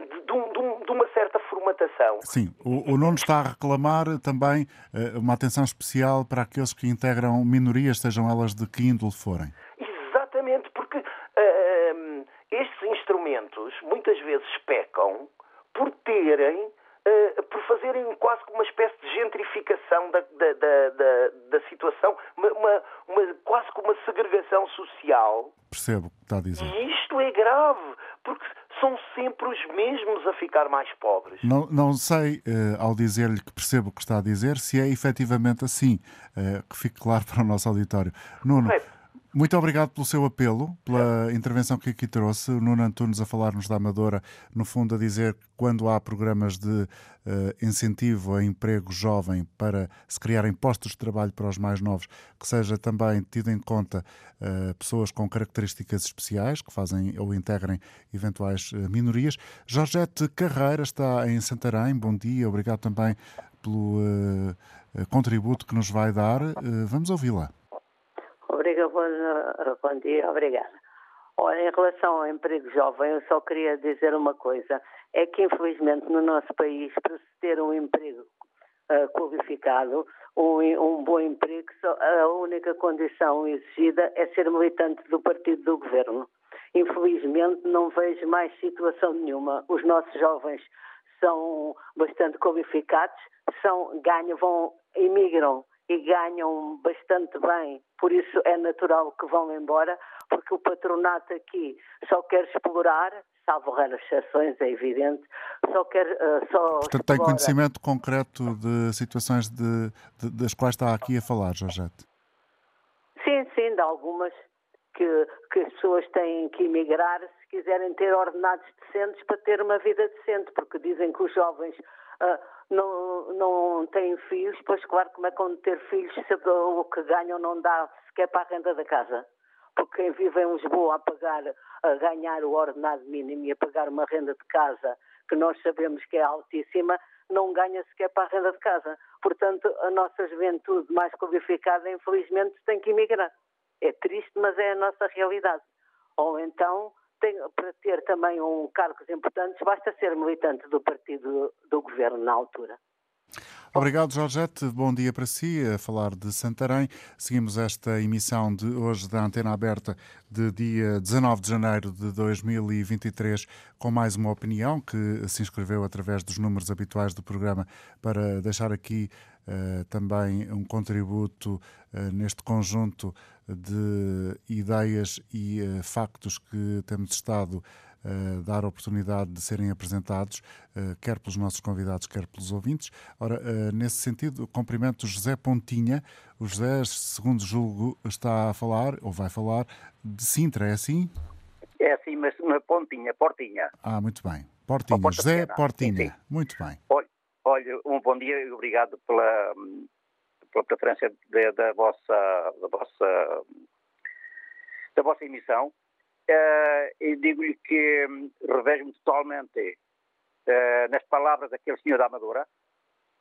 de, de, de, uma certa formatação. Sim, o, o Nuno está a reclamar também uh, uma atenção especial para aqueles que integram minorias, sejam elas de que índole forem. Exatamente, porque uh, estes instrumentos muitas vezes pecam por terem Uh, por fazerem quase uma espécie de gentrificação da, da, da, da situação, uma, uma, uma, quase como uma segregação social. Percebo o que está a dizer. E isto é grave, porque são sempre os mesmos a ficar mais pobres. Não, não sei, uh, ao dizer-lhe que percebo o que está a dizer, se é efetivamente assim. Uh, que fique claro para o nosso auditório. Nuno. Muito obrigado pelo seu apelo, pela intervenção que aqui trouxe. O Nuno Antunes a falar-nos da Amadora, no fundo a dizer que quando há programas de uh, incentivo a emprego jovem para se criarem postos de trabalho para os mais novos, que seja também tido em conta uh, pessoas com características especiais, que fazem ou integrem eventuais uh, minorias. Jorgette Carreira está em Santarém. Bom dia, obrigado também pelo contributo que nos vai dar. vamos ouvi-la. Obrigada, bom, bom dia, obrigada. Olha, em relação ao emprego jovem, eu só queria dizer uma coisa: é que, infelizmente, no nosso país, para se ter um emprego uh, qualificado, um, um, bom emprego, só, a única condição exigida é ser militante do partido do governo. Infelizmente, não vejo mais situação nenhuma. Os nossos jovens são bastante qualificados, são, ganham, vão, imigram e ganham bastante bem, por isso é natural que vão embora, porque o patronato aqui só quer explorar, salvo raras exceções, é evidente, só quer uh, só. Portanto, explora. tem conhecimento concreto de situações de, de, das quais está aqui a falar, Jorgette? Sim, sim, de algumas que, que as pessoas têm que emigrar se quiserem ter ordenados decentes para ter uma vida decente, porque dizem que os jovens. Uh, não, não têm filhos, pois claro, como é que vão ter filhos se o que ganham não dá sequer para a renda da casa? Porque quem vive em Lisboa a pagar, a ganhar o ordenado mínimo e a pagar uma renda de casa que nós sabemos que é altíssima, não ganha sequer para a renda de casa. Portanto, a nossa juventude mais qualificada, infelizmente, tem que emigrar. É triste, mas é a nossa realidade. Ou então tem, para ter também um cargos importantes, basta ser militante do partido do governo na altura. Obrigado, Jorgette. Bom dia para si. A falar de Santarém. Seguimos esta emissão de hoje da Antena Aberta de dia 19 de janeiro de 2023 com mais uma opinião que se inscreveu através dos números habituais do programa para deixar aqui uh, também um contributo uh, neste conjunto de ideias e uh, factos que temos estado a dar oportunidade de serem apresentados, uh, quer pelos nossos convidados, quer pelos ouvintes. Ora, nesse sentido, cumprimento José Pontinha. O José, segundo julgo, está a falar, ou vai falar, de Sintra, é assim? É assim, mas uma pontinha, portinha. Ah, muito bem. Portinha, José. Portinha. Sim, sim. Muito bem. Olha, olha, um bom dia e obrigado pela, pela preferência de, da vossa da vossa da vossa emissão. Uh, e digo-lhe que um, revejo-me totalmente uh, nas palavras daquele senhor da Amadora,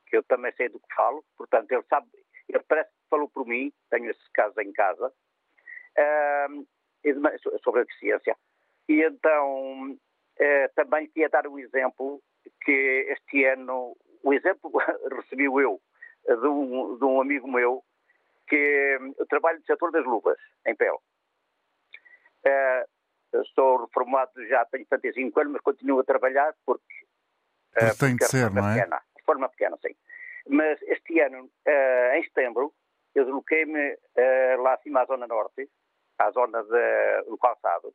que eu também sei do que falo, portanto, ele sabe, ele parece que falou por mim, tenho esse caso em casa, uh, sobre a deficiência. E então, também queria dar um exemplo que este ano, o exemplo recebi eu de um, de um amigo meu que eu trabalho no setor das luvas, em pele. Uh, estou reformado já, tenho 75 anos, mas continuo a trabalhar porque. Uh, tem de ser, não é? Pequena, de forma pequena, sim. Mas este ano, uh, em setembro, eu desloquei-me uh, lá acima à Zona Norte, à zona de, do calçado,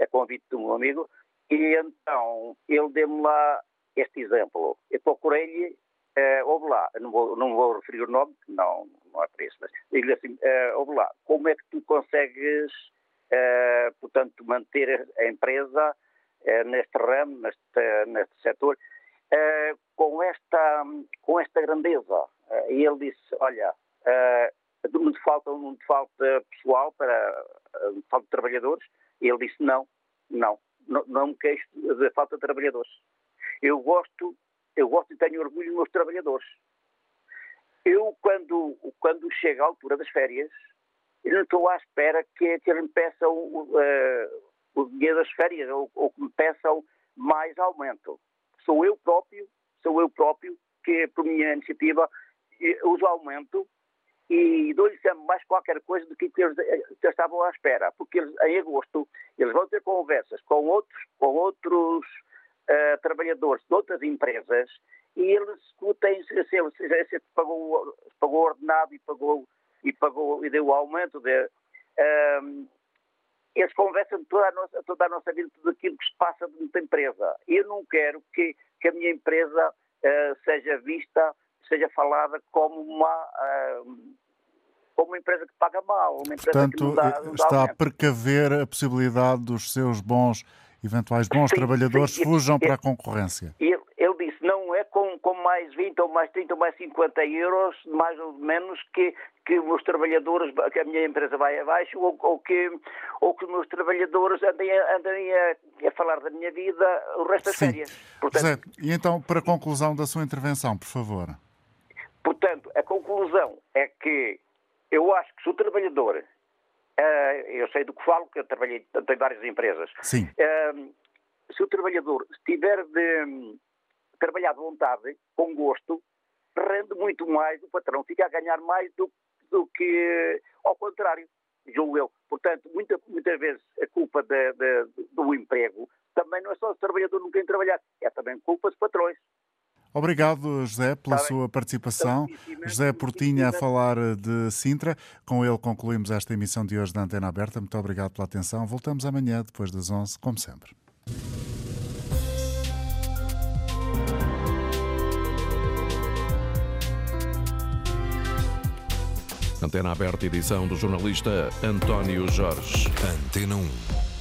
a convite de um amigo, e então ele deu-me lá este exemplo. Eu procurei-lhe, uh, houve lá, não vou, não vou referir o nome, não, não é para isso, mas digo-lhe assim, uh, houve lá, como é que tu consegues, uh, portanto, manter a empresa neste ramo, neste, neste setor, com, esta, com esta grandeza? e ele disse, olha, não te falta, não te falta pessoal para, falta trabalhadores? E ele disse, não, não, não, não me queixo da falta de trabalhadores. Eu gosto, eu gosto e tenho orgulho dos meus trabalhadores. Eu, quando, quando chega a altura das férias, eu não estou à espera que, que eles me peçam uh, o dinheiro das férias ou, ou que me peçam mais aumento. Sou eu próprio, sou eu próprio que, por minha iniciativa, uso aumento e dou-lhe sempre mais qualquer coisa do que eles, que estavam à espera, porque eles, em agosto eles vão ter conversas com outros, com outros uh, trabalhadores de outras empresas e eles discutem se, se, se, se pagou, pagou ordenado e pagou e pagou e deu o aumento de, uh, eles conversam toda a nossa, toda a nossa vida, tudo aquilo que se passa dentro da empresa. Eu não quero que, que a minha empresa uh, seja vista, seja falada como uma, uh, como uma empresa que paga mal, uma empresa Portanto, que não dá, não dá está aumento. a precaver a possibilidade dos seus bons eventuais bons sim, trabalhadores sim, fujam para a concorrência. Ele, ele, disse, não é com, com mais 20 ou mais 30 ou mais 50 euros, mais ou menos, que, que os trabalhadores, que a minha empresa vai abaixo ou, ou que, ou que os meus trabalhadores andem, a, andem a, a falar da minha vida o resto das sim. férias. Portanto, Zé, e então, para a conclusão da sua intervenção, por favor. Portanto, a conclusão é que eu acho que se o trabalhador Uh, eu sei do que falo, porque eu trabalhei em várias empresas. Sim. Uh, se o trabalhador estiver de um, trabalhar de vontade, com gosto, rende muito mais, o patrão fica a ganhar mais do, do que ao contrário, julgo eu. Portanto, muita, muitas vezes a culpa de, de, do emprego também não é só do trabalhador não querer trabalhar, é também culpa dos patrões. Obrigado, José, pela tá sua participação. José Portinha a falar de Sintra. Com ele concluímos esta emissão de hoje da Antena Aberta. Muito obrigado pela atenção. Voltamos amanhã, depois das 11, como sempre. Antena Aberta, edição do jornalista António Jorge. Antena 1.